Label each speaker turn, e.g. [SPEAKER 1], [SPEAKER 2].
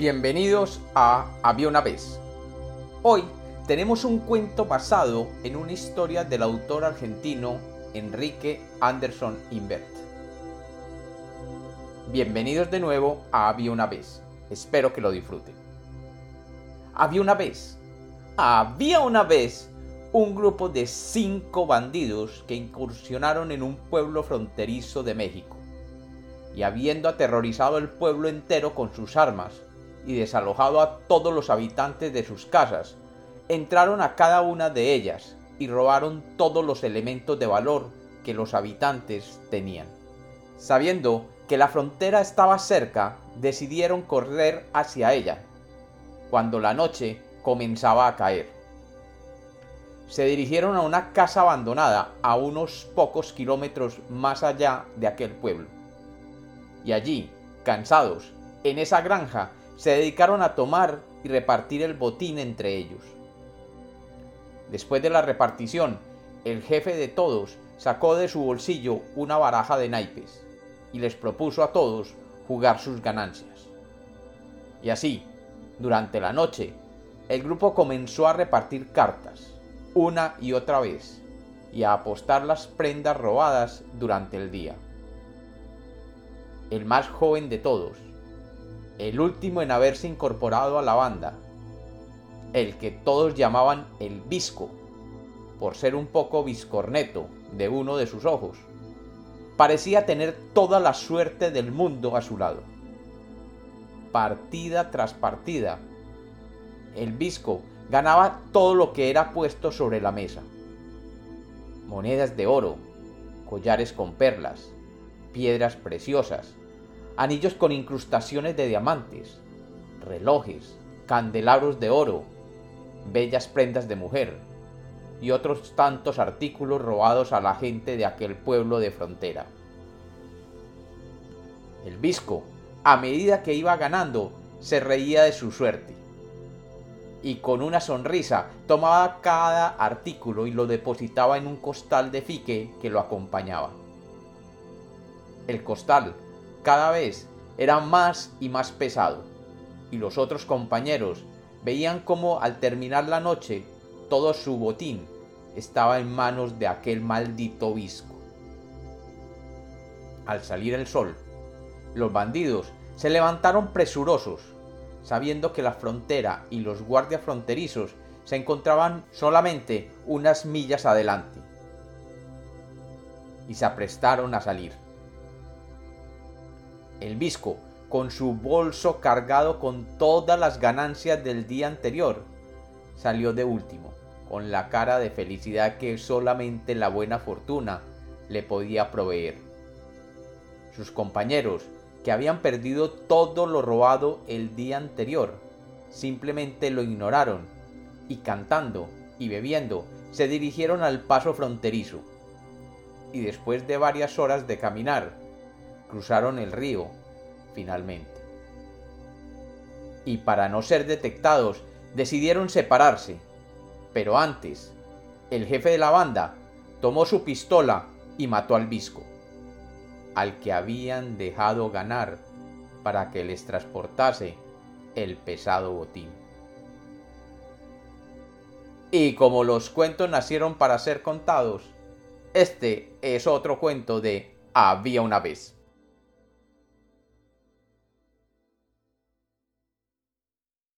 [SPEAKER 1] Bienvenidos a Había una vez. Hoy tenemos un cuento basado en una historia del autor argentino Enrique Anderson Invert. Bienvenidos de nuevo a Había una vez. Espero que lo disfruten. Había una vez. Había una vez un grupo de cinco bandidos que incursionaron en un pueblo fronterizo de México. Y habiendo aterrorizado el pueblo entero con sus armas, y desalojado a todos los habitantes de sus casas, entraron a cada una de ellas y robaron todos los elementos de valor que los habitantes tenían. Sabiendo que la frontera estaba cerca, decidieron correr hacia ella, cuando la noche comenzaba a caer. Se dirigieron a una casa abandonada a unos pocos kilómetros más allá de aquel pueblo. Y allí, cansados, en esa granja, se dedicaron a tomar y repartir el botín entre ellos. Después de la repartición, el jefe de todos sacó de su bolsillo una baraja de naipes y les propuso a todos jugar sus ganancias. Y así, durante la noche, el grupo comenzó a repartir cartas, una y otra vez, y a apostar las prendas robadas durante el día. El más joven de todos, el último en haberse incorporado a la banda, el que todos llamaban el Visco, por ser un poco viscorneto de uno de sus ojos, parecía tener toda la suerte del mundo a su lado. Partida tras partida, el Visco ganaba todo lo que era puesto sobre la mesa. Monedas de oro, collares con perlas, piedras preciosas, anillos con incrustaciones de diamantes, relojes, candelabros de oro, bellas prendas de mujer y otros tantos artículos robados a la gente de aquel pueblo de frontera. El visco, a medida que iba ganando, se reía de su suerte y con una sonrisa tomaba cada artículo y lo depositaba en un costal de fique que lo acompañaba. El costal cada vez era más y más pesado, y los otros compañeros veían cómo al terminar la noche todo su botín estaba en manos de aquel maldito visco. Al salir el sol, los bandidos se levantaron presurosos, sabiendo que la frontera y los guardias fronterizos se encontraban solamente unas millas adelante, y se aprestaron a salir. El visco, con su bolso cargado con todas las ganancias del día anterior, salió de último, con la cara de felicidad que solamente la buena fortuna le podía proveer. Sus compañeros, que habían perdido todo lo robado el día anterior, simplemente lo ignoraron y cantando y bebiendo se dirigieron al paso fronterizo. Y después de varias horas de caminar, cruzaron el río, finalmente. Y para no ser detectados, decidieron separarse. Pero antes, el jefe de la banda tomó su pistola y mató al visco, al que habían dejado ganar para que les transportase el pesado botín. Y como los cuentos nacieron para ser contados, este es otro cuento de Había una vez.